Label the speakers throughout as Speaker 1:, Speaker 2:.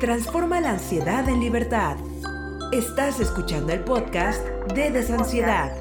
Speaker 1: Transforma la ansiedad en libertad. Estás escuchando el podcast de Desansiedad.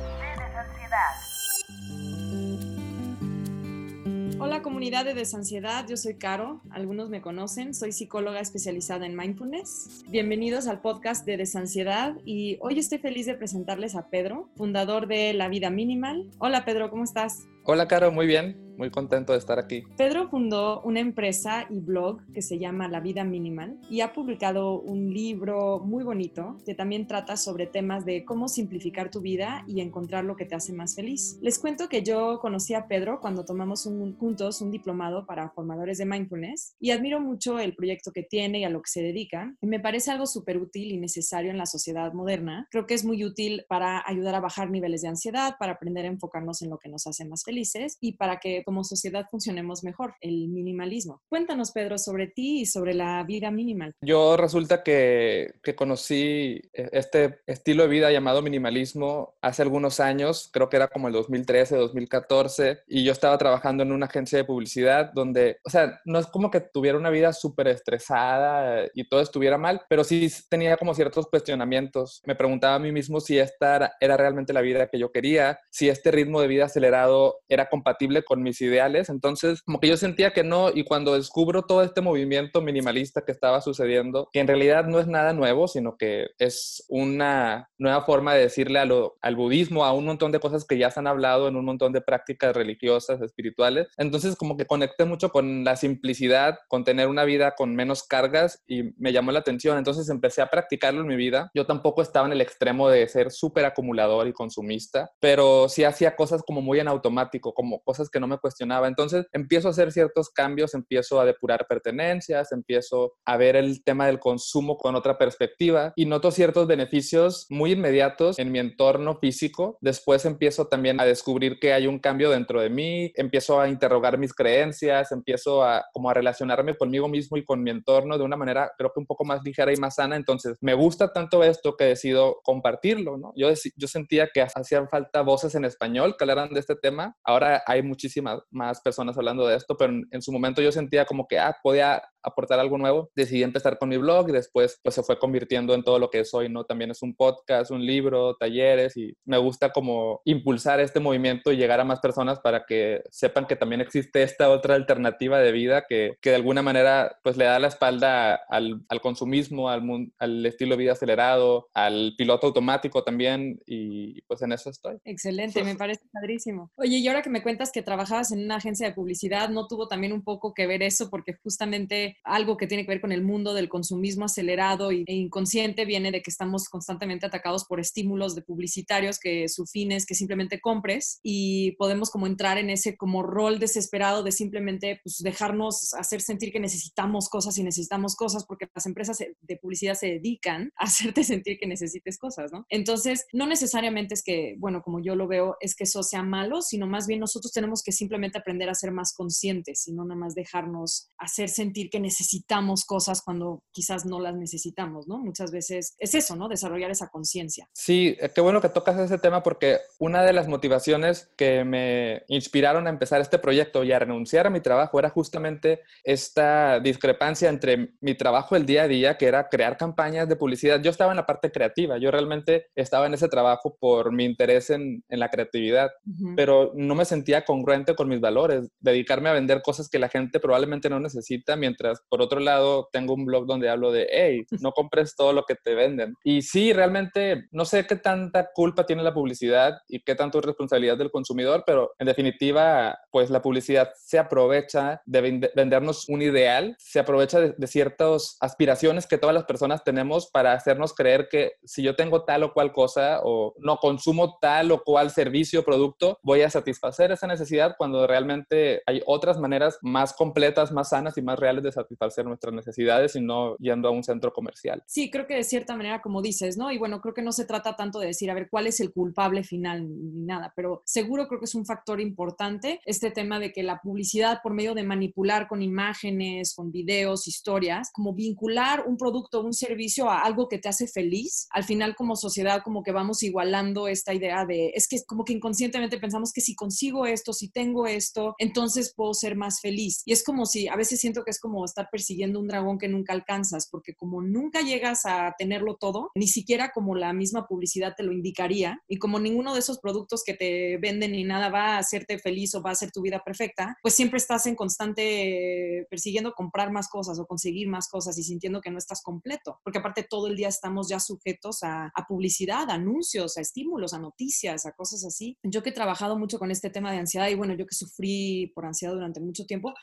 Speaker 2: Hola comunidad de Desansiedad, yo soy Caro, algunos me conocen, soy psicóloga especializada en mindfulness. Bienvenidos al podcast de Desansiedad y hoy estoy feliz de presentarles a Pedro, fundador de La Vida Minimal. Hola Pedro, ¿cómo estás?
Speaker 3: Hola Caro, muy bien muy contento de estar aquí.
Speaker 2: Pedro fundó una empresa y blog que se llama La Vida Minimal y ha publicado un libro muy bonito que también trata sobre temas de cómo simplificar tu vida y encontrar lo que te hace más feliz. Les cuento que yo conocí a Pedro cuando tomamos juntos un diplomado para formadores de mindfulness y admiro mucho el proyecto que tiene y a lo que se dedica. Y me parece algo súper útil y necesario en la sociedad moderna. Creo que es muy útil para ayudar a bajar niveles de ansiedad, para aprender a enfocarnos en lo que nos hace más felices y para que como sociedad funcionemos mejor, el minimalismo. Cuéntanos, Pedro, sobre ti y sobre la vida minimal.
Speaker 3: Yo resulta que, que conocí e, este estilo de vida llamado minimalismo hace algunos años, creo que era como el 2013, 2014, y yo estaba trabajando en una agencia de publicidad donde, o sea, no es como que tuviera una vida súper estresada y todo estuviera mal, pero sí tenía como ciertos cuestionamientos. Me preguntaba a mí mismo si esta era, era realmente la vida que yo quería, si este ritmo de vida acelerado era compatible con mis ideales. Entonces, como que yo sentía que no, y cuando descubro todo este movimiento minimalista que estaba sucediendo, que en realidad no es nada nuevo, sino que es una nueva forma de decirle a lo, al budismo, a un montón de cosas que ya se han hablado en un montón de prácticas religiosas, espirituales. Entonces, como que conecté mucho con la simplicidad, con tener una vida con menos cargas y me llamó la atención. Entonces empecé a practicarlo en mi vida. Yo tampoco estaba en el extremo de ser súper acumulador y consumista, pero sí hacía cosas como muy en automático, como cosas que no me cuestionaba. Entonces empiezo a hacer ciertos cambios, empiezo a depurar pertenencias, empiezo a ver el tema del consumo con otra perspectiva y noto ciertos beneficios muy inmediatos en mi entorno físico. Después empiezo también a descubrir que hay un cambio dentro de mí, empiezo a interrogar mis creencias, empiezo a como a relacionarme conmigo mismo y con mi entorno de una manera creo que un poco más ligera y más sana. Entonces me gusta tanto esto que decido compartirlo, ¿no? Yo, yo sentía que hacían falta voces en español que hablaran de este tema. Ahora hay muchísimas más, personas hablando de esto, pero en, su momento yo sentía como que, ah, podía aportar algo nuevo. Decidí empezar con mi blog y después pues se fue convirtiendo en todo lo que es hoy, ¿no? También es un podcast, un libro, talleres y me gusta como impulsar este movimiento y llegar a más personas para que sepan que también existe esta otra alternativa de vida que, que de alguna manera pues le da la espalda al, al consumismo, al, al estilo de vida acelerado, al piloto automático también y pues en eso estoy.
Speaker 2: Excelente, me parece padrísimo. Oye, y ahora que me cuentas que trabajabas en una agencia de publicidad, ¿no tuvo también un poco que ver eso? Porque justamente algo que tiene que ver con el mundo del consumismo acelerado e inconsciente viene de que estamos constantemente atacados por estímulos de publicitarios que su fin es que simplemente compres y podemos como entrar en ese como rol desesperado de simplemente pues, dejarnos hacer sentir que necesitamos cosas y necesitamos cosas porque las empresas de publicidad se dedican a hacerte sentir que necesites cosas, ¿no? Entonces, no necesariamente es que, bueno, como yo lo veo, es que eso sea malo, sino más bien nosotros tenemos que simplemente aprender a ser más conscientes y no nada más dejarnos hacer sentir que necesitamos cosas cuando quizás no las necesitamos, ¿no? Muchas veces es eso, ¿no? Desarrollar esa conciencia.
Speaker 3: Sí, eh, qué bueno que tocas ese tema porque una de las motivaciones que me inspiraron a empezar este proyecto y a renunciar a mi trabajo era justamente esta discrepancia entre mi trabajo el día a día, que era crear campañas de publicidad. Yo estaba en la parte creativa, yo realmente estaba en ese trabajo por mi interés en, en la creatividad, pero no me sentía congruente con mis valores, dedicarme a vender cosas que la gente probablemente no necesita mientras por otro lado tengo un blog donde hablo de, hey, no compres todo lo que te venden. Y sí, realmente no sé qué tanta culpa tiene la publicidad y qué tanto es responsabilidad del consumidor, pero en definitiva, pues la publicidad se aprovecha de vendernos un ideal, se aprovecha de, de ciertas aspiraciones que todas las personas tenemos para hacernos creer que si yo tengo tal o cual cosa o no consumo tal o cual servicio o producto, voy a satisfacer esa necesidad cuando realmente hay otras maneras más completas, más sanas y más reales de satisfacer nuestras necesidades y no yendo a un centro comercial.
Speaker 2: Sí, creo que de cierta manera, como dices, ¿no? Y bueno, creo que no se trata tanto de decir, a ver, cuál es el culpable final ni nada, pero seguro creo que es un factor importante este tema de que la publicidad por medio de manipular con imágenes, con videos, historias, como vincular un producto un servicio a algo que te hace feliz, al final como sociedad como que vamos igualando esta idea de, es que como que inconscientemente pensamos que si consigo esto, si tengo esto, entonces puedo ser más feliz. Y es como si, a veces siento que es como estar persiguiendo un dragón que nunca alcanzas, porque como nunca llegas a tenerlo todo, ni siquiera como la misma publicidad te lo indicaría, y como ninguno de esos productos que te venden ni nada va a hacerte feliz o va a hacer tu vida perfecta, pues siempre estás en constante persiguiendo comprar más cosas o conseguir más cosas y sintiendo que no estás completo, porque aparte todo el día estamos ya sujetos a, a publicidad, a anuncios, a estímulos, a noticias, a cosas así. Yo que he trabajado mucho con este tema de ansiedad y bueno, yo que sufrí por ansiedad durante mucho tiempo,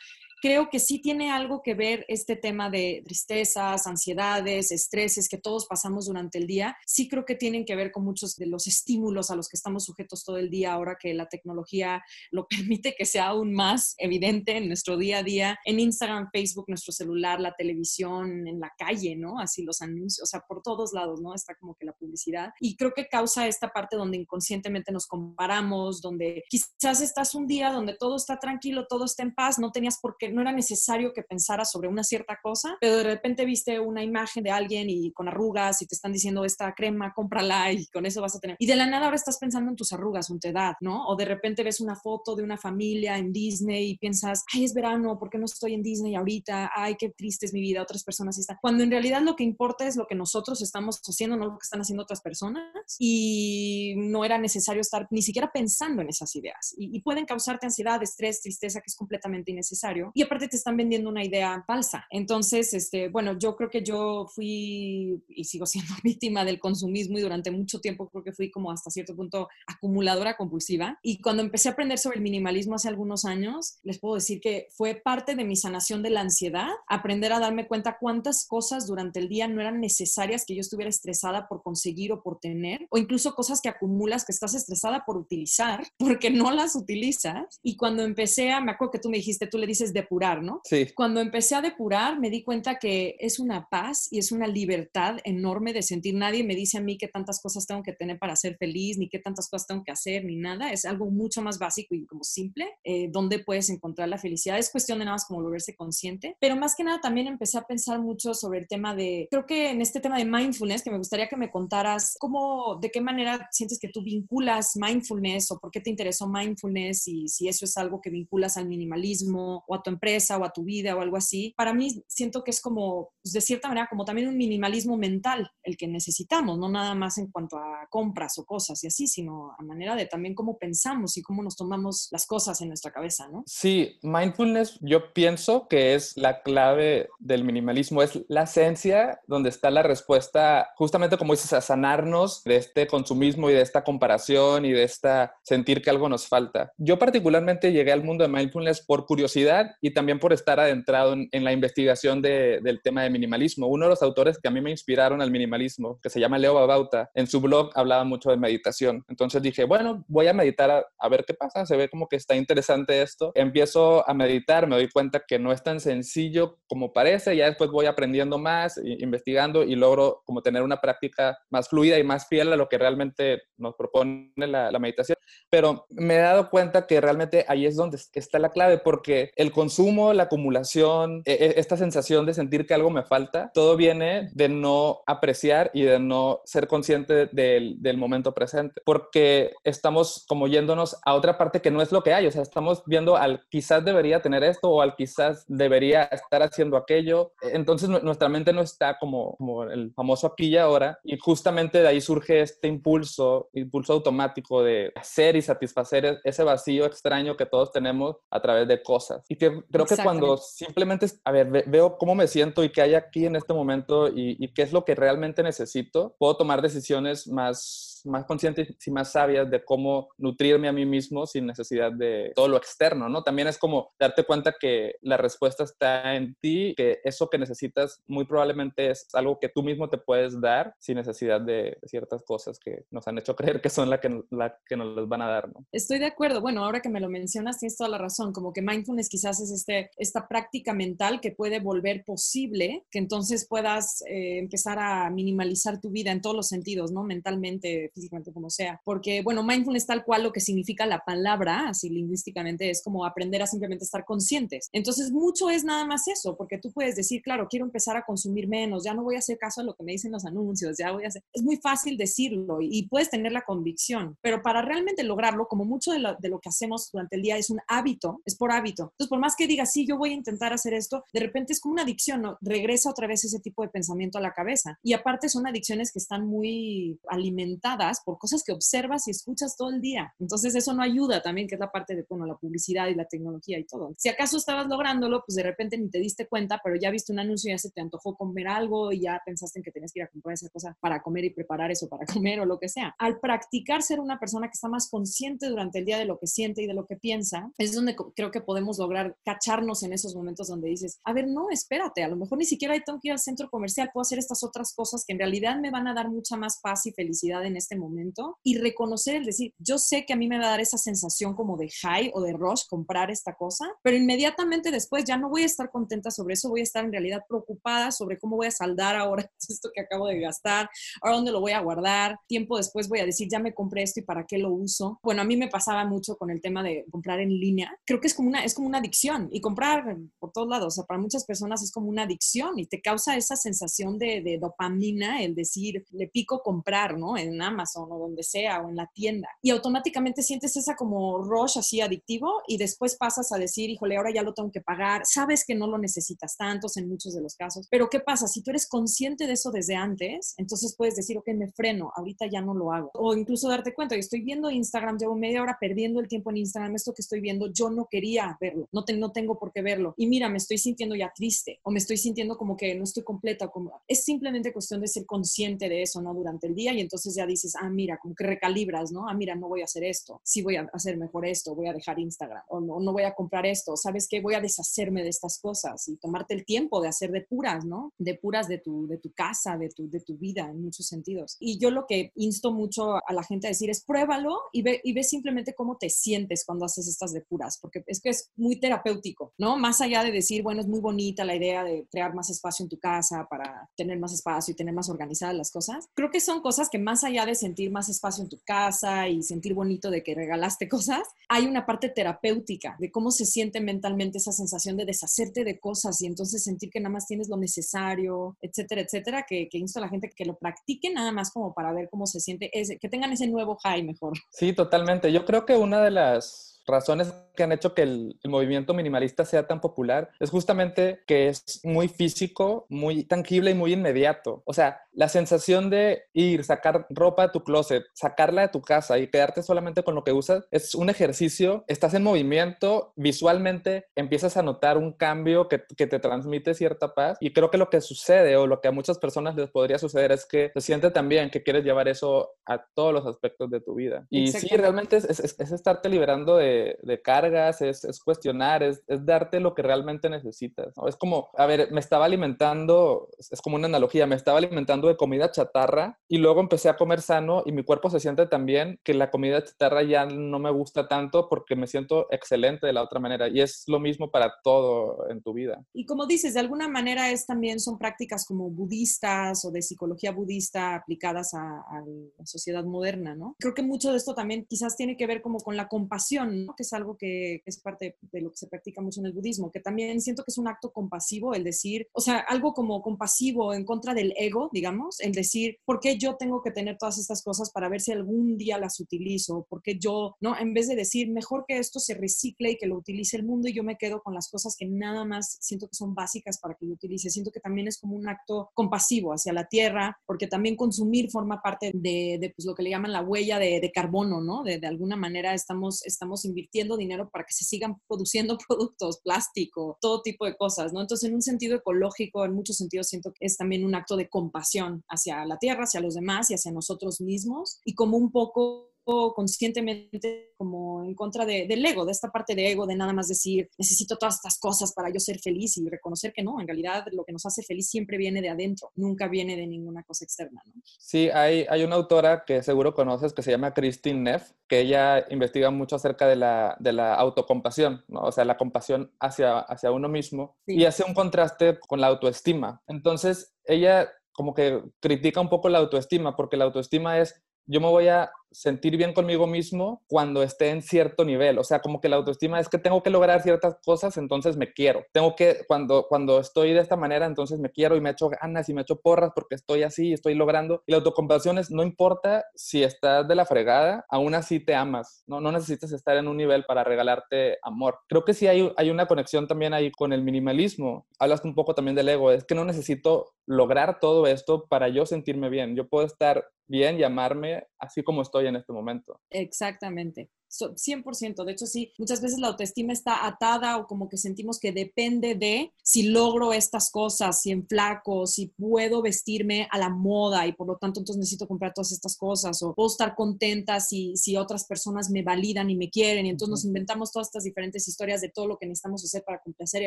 Speaker 2: creo que sí tiene algo que ver este tema de tristezas, ansiedades, estreses que todos pasamos durante el día. Sí creo que tienen que ver con muchos de los estímulos a los que estamos sujetos todo el día ahora que la tecnología lo permite que sea aún más evidente en nuestro día a día, en Instagram, Facebook, nuestro celular, la televisión, en la calle, ¿no? Así los anuncios, o sea, por todos lados, ¿no? Está como que la publicidad. Y creo que causa esta parte donde inconscientemente nos comparamos, donde quizás estás un día donde todo está tranquilo, todo está en paz, no tenías por qué no era necesario que pensaras sobre una cierta cosa, pero de repente viste una imagen de alguien y con arrugas y te están diciendo esta crema, cómprala y con eso vas a tener. Y de la nada ahora estás pensando en tus arrugas, en tu edad, ¿no? O de repente ves una foto de una familia en Disney y piensas, ay, es verano, ¿por qué no estoy en Disney ahorita? Ay, qué triste es mi vida, otras personas están. Cuando en realidad lo que importa es lo que nosotros estamos haciendo, no lo que están haciendo otras personas. Y no era necesario estar ni siquiera pensando en esas ideas. Y, pueden causarte ansiedad, estrés, tristeza, que es completamente innecesario. Aparte te están vendiendo una idea falsa. Entonces, este, bueno, yo creo que yo fui y sigo siendo víctima del consumismo y durante mucho tiempo creo que fui como hasta cierto punto acumuladora compulsiva. Y cuando empecé a aprender sobre el minimalismo hace algunos años, les puedo decir que fue parte de mi sanación de la ansiedad, aprender a darme cuenta cuántas cosas durante el día no eran necesarias que yo estuviera estresada por conseguir o por tener, o incluso cosas que acumulas que estás estresada por utilizar porque no las utilizas. Y cuando empecé a, me acuerdo que tú me dijiste, tú le dices depurar, ¿no?
Speaker 3: Sí.
Speaker 2: Cuando empecé a depurar, me di cuenta que es una paz y es una libertad enorme de sentir. Nadie me dice a mí qué tantas cosas tengo que tener para ser feliz, ni qué tantas cosas tengo que hacer, ni nada. Es algo mucho más básico y como simple, eh, donde puedes encontrar la felicidad. Es cuestión de nada más como volverse consciente. Pero más que nada también empecé a pensar mucho sobre el tema de, creo que en este tema de mindfulness, que me gustaría que me contaras cómo, de qué manera sientes que tú vinculas mindfulness o por qué te interesó mindfulness y si eso es algo que vinculas al minimalismo o a tu empresa o a tu vida o algo así, para mí siento que es como, pues, de cierta manera, como también un minimalismo mental el que necesitamos, no nada más en cuanto a compras o cosas y así, sino a manera de también cómo pensamos y cómo nos tomamos las cosas en nuestra cabeza, ¿no?
Speaker 3: Sí, mindfulness yo pienso que es la clave del minimalismo, es la esencia donde está la respuesta, justamente como dices, a sanarnos de este consumismo y de esta comparación y de esta sentir que algo nos falta. Yo particularmente llegué al mundo de mindfulness por curiosidad y también por estar adentrado en, la investigación de, del tema de minimalismo. Uno de los autores que a mí me inspiraron al minimalismo, que se llama Leo Babauta, en su blog hablaba mucho de meditación. Entonces dije, bueno, voy a meditar a, ver qué pasa, se ve como que está interesante esto. Empiezo a meditar, me doy cuenta que no es tan sencillo como parece, ya después voy aprendiendo más, investigando y logro como tener una práctica más fluida y más fiel a lo que realmente nos propone la meditación. Pero me he dado cuenta que realmente ahí es donde está la clave, porque el consumo, la acumulación, e, e, esta sensación de sentir que algo me falta, todo viene de no apreciar y de no ser consciente del, del, momento presente, porque estamos como yéndonos a otra parte que no es lo que hay, o sea, estamos viendo al quizás debería tener esto o al quizás debería estar haciendo aquello, entonces nuestra mente no está como, como el famoso aquí y ahora, y justamente de ahí surge este impulso, impulso automático de hacer y satisfacer ese vacío extraño que todos tenemos a través de cosas. Y que creo que cuando simplemente, a ver, veo cómo me siento y qué hay aquí en este momento y, y qué es lo que realmente necesito, puedo tomar decisiones más más conscientes y más sabias de cómo nutrirme a mí mismo sin necesidad de todo lo externo, ¿no? También es como darte cuenta que la respuesta está en ti, que eso que necesitas muy probablemente es algo que tú mismo te puedes dar sin necesidad de ciertas cosas que nos han hecho creer que son la que, la que nos las van a dar, ¿no?
Speaker 2: Estoy de acuerdo. Bueno, ahora que me lo mencionas, tienes toda la razón. Como que mindfulness quizás es este, esta práctica mental que puede volver posible, que entonces puedas eh, empezar a minimalizar tu vida en todos los sentidos, ¿no? Mentalmente, físicamente, como sea. Porque, bueno, mindfulness tal cual lo que significa la palabra, así lingüísticamente, es como aprender a simplemente estar conscientes. Entonces, mucho es nada más eso, porque tú puedes decir, claro, quiero empezar a consumir menos, ya no voy a hacer caso a lo que me dicen los anuncios, ya voy a hacer... Es muy fácil decirlo y, puedes tener la convicción, pero para realmente lograrlo, como mucho de lo, de lo que hacemos durante el día es un hábito, es por hábito. Entonces, por más que digas, sí, yo voy a intentar hacer esto, de repente es como una adicción, ¿no? Regresa otra vez ese tipo de pensamiento a la cabeza. Y aparte son adicciones que están muy alimentadas por cosas que observas y escuchas todo el día. Entonces eso no ayuda también, que es la parte de, bueno, la publicidad y la tecnología y todo. Si acaso estabas lográndolo, pues de repente ni te diste cuenta, pero ya viste un anuncio ya se te antojó comer algo y ya pensaste en que tenías que ir a comprar esa cosa para comer y preparar eso para comer o lo que sea. Al practicar ser una persona que está más consciente durante el día de lo que siente y de lo que piensa, es donde creo que podemos lograr cacharnos en esos momentos donde dices, a ver, no, espérate, a lo mejor ni siquiera tengo que ir al centro comercial, puedo hacer estas otras cosas que en realidad me van a dar mucha más paz y felicidad en este momento y reconocer el decir, yo sé que a mí me va a dar esa sensación como de high o de rush comprar esta cosa, pero inmediatamente después ya no voy a estar contenta sobre eso, voy a estar en realidad preocupada sobre cómo voy a saldar ahora esto que acabo de gastar, ahora dónde lo voy a guardar, tiempo después voy a decir, ya me compré esto y para qué lo uso. Bueno, a mí me pasaba mucho con el tema de comprar en línea, creo que es como una, es como una adicción y comprar por todos lados, o sea, para muchas personas es como una adicción y te causa esa sensación de, de dopamina, el decir, le pico comprar, ¿no? En Amazon o donde sea o en la tienda. Y automáticamente sientes esa como rush así adictivo y después pasas a decir, híjole, ahora ya lo tengo que pagar. Sabes que no lo necesitas tantos en muchos de los casos, pero ¿qué pasa? Si tú eres consciente de eso desde antes, entonces puedes decir, ok, me freno, ahorita ya no lo hago. O incluso darte cuenta, yo estoy viendo Instagram, llevo media hora perdiendo el tiempo en Instagram, esto que estoy viendo, yo no quería verlo, no, no tengo por qué verlo. Y mira, me estoy sintiendo ya triste o me estoy sintiendo como que no estoy completa. Como... Es simplemente cuestión de ser consciente de eso, ¿no? Durante el día y entonces ya dices, ah, mira, como que recalibras, ¿no? Ah, mira, no voy a hacer esto, sí voy a hacer mejor esto, voy a dejar Instagram o no, no voy a comprar esto, ¿sabes qué? Voy a deshacerme de estas cosas y tomarte el tiempo de hacer de puras, ¿no? De puras de tu, de tu casa, de tu, de tu vida en muchos sentidos. Y yo lo que insto mucho a la gente a decir es pruébalo y ve, y ve simplemente cómo te sientes cuando haces estas depuras, porque es que es muy terapéutico, ¿no? Más allá de decir, bueno, es muy bonita la idea de crear más espacio en tu casa para tener más espacio y tener más organizadas las cosas. Creo que son cosas que más allá de sentir más espacio en tu casa y sentir bonito de que regalaste cosas, hay una parte terapéutica de cómo se siente mentalmente esa sensación de deshacerte de cosas y entonces sentir que nada más tienes lo necesario, etcétera, etcétera, que, que insto a la gente que lo practique nada más como para ver cómo se siente, ese, que tengan ese nuevo high mejor.
Speaker 3: Sí, totalmente. Yo creo que una de las razones que han hecho que el, movimiento minimalista sea tan popular es justamente que es muy físico, muy tangible y muy inmediato. O sea, la sensación de ir, sacar ropa de tu closet, sacarla de tu casa y quedarte solamente con lo que usas es un ejercicio, estás en movimiento, visualmente empiezas a notar un cambio que, que te transmite cierta paz y creo que lo que sucede o lo que a muchas personas les podría suceder es que se siente también que quieres llevar eso a todos los aspectos de tu vida. Y sí, realmente es, es, es estarte liberando de de, cargas, es, es cuestionar, es, es, darte lo que realmente necesitas. Es como, a ver, me estaba alimentando, es como una analogía, me estaba alimentando de comida chatarra y luego empecé a comer sano y mi cuerpo se siente también que la comida chatarra ya no me gusta tanto porque me siento excelente de la otra manera. Y es lo mismo para todo en tu vida.
Speaker 2: Y como dices, de alguna manera es también son prácticas como budistas o de psicología budista aplicadas a, a la sociedad moderna, ¿no? Creo que mucho de esto también quizás tiene que ver como con la compasión, ¿no? que es algo que, es parte de lo que se practica mucho en el budismo, que también siento que es un acto compasivo el decir, o sea, algo como compasivo en contra del ego, digamos, el decir, ¿por qué yo tengo que tener todas estas cosas para ver si algún día las utilizo? ¿Por qué yo, no? En vez de decir, mejor que esto se recicle y que lo utilice el mundo y yo me quedo con las cosas que nada más siento que son básicas para que yo utilice. Siento que también es como un acto compasivo hacia la tierra, porque también consumir forma parte de, de pues, lo que le llaman la huella de, de carbono, ¿no? De, de alguna manera estamos, estamos invirtiendo dinero para que se sigan produciendo productos, plástico, todo tipo de cosas, ¿no? Entonces, en un sentido ecológico, en muchos sentidos, siento que es también un acto de compasión hacia la tierra, hacia los demás y hacia nosotros mismos, y como un poco conscientemente como en contra de, del ego, de esta parte de ego, de nada más decir, necesito todas estas cosas para yo ser feliz y reconocer que no, en realidad lo que nos hace feliz siempre viene de adentro, nunca viene de ninguna cosa externa. ¿no?
Speaker 3: Sí, hay, hay una autora que seguro conoces que se llama Christine Neff, que ella investiga mucho acerca de la, de la autocompasión, ¿no? o sea, la compasión hacia, hacia uno mismo sí. y hace un contraste con la autoestima. Entonces, ella como que critica un poco la autoestima, porque la autoestima es yo me voy a sentir bien conmigo mismo cuando esté en cierto nivel. O sea, como que la autoestima es que tengo que lograr ciertas cosas, entonces me quiero. Tengo que, cuando, cuando estoy de esta manera, entonces me quiero y me echo ganas y me echo porras porque estoy así, estoy logrando. Y la autocompasión es, no importa si estás de la fregada, aún así te amas. No, no necesitas estar en un nivel para regalarte amor. Creo que sí hay, hay una conexión también ahí con el minimalismo. Hablas un poco también del ego. Es que no necesito lograr todo esto para yo sentirme bien. Yo puedo estar bien llamarme así como estoy en este momento.
Speaker 2: Exactamente. 100%. De hecho, sí, muchas veces la autoestima está atada o como que sentimos que depende de si logro estas cosas, si en flaco, si puedo vestirme a la moda y por lo tanto entonces necesito comprar todas estas cosas o puedo estar contenta si, si otras personas me validan y me quieren y entonces nos inventamos todas estas diferentes historias de todo lo que necesitamos hacer para complacer y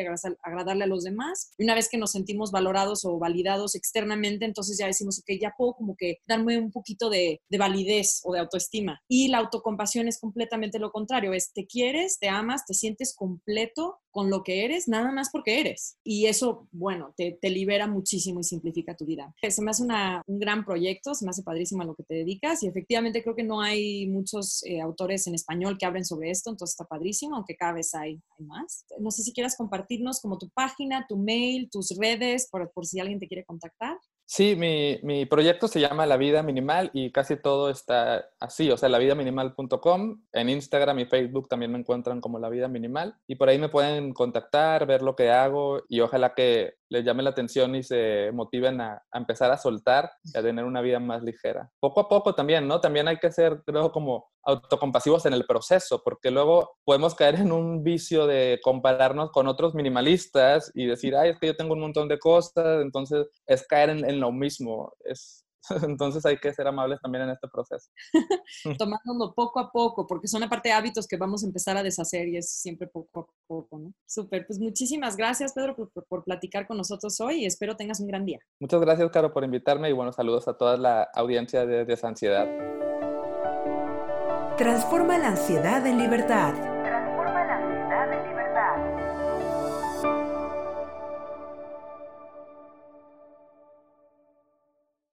Speaker 2: agradarle a los demás. Y una vez que nos sentimos valorados o validados externamente, entonces ya decimos, ok, ya puedo como que darme un poquito de, de validez o de autoestima. Y la autocompasión es completamente lo contrario, es te quieres, te amas, te sientes completo con lo que eres, nada más porque eres. Y eso, bueno, te, libera muchísimo y simplifica tu vida. Se me hace un gran proyecto, se me hace padrísimo a lo que te dedicas y efectivamente creo que no hay muchos eh, autores en español que hablen sobre esto, entonces está padrísimo, aunque cada vez hay, hay más. No sé si quieras compartirnos como tu página, tu mail, tus redes, por, por si alguien te quiere contactar.
Speaker 3: Sí, mi, mi, proyecto se llama La Vida Minimal y casi todo está así, o sea, lavidaminimal.com. En Instagram y Facebook también me encuentran como La Vida Minimal y por ahí me pueden contactar, ver lo que hago y ojalá que les llame la atención y se motiven a, empezar a soltar y a tener una vida más ligera. Poco a poco también, ¿no? También hay que ser, creo, como autocompasivos en el proceso, porque luego podemos caer en un vicio de compararnos con otros minimalistas y decir, ay, es que yo tengo un montón de cosas, entonces es caer en, en lo mismo. Es, Entonces hay que ser amables también en este proceso.
Speaker 2: Tomándolo poco a poco, porque son aparte hábitos que vamos a empezar a deshacer y es siempre poco a poco, ¿no? Súper, pues muchísimas gracias Pedro por, platicar con nosotros hoy y espero tengas un gran día.
Speaker 3: Muchas gracias, Caro, por invitarme y buenos saludos a toda la audiencia de Desansiedad.
Speaker 1: Transforma la ansiedad en libertad.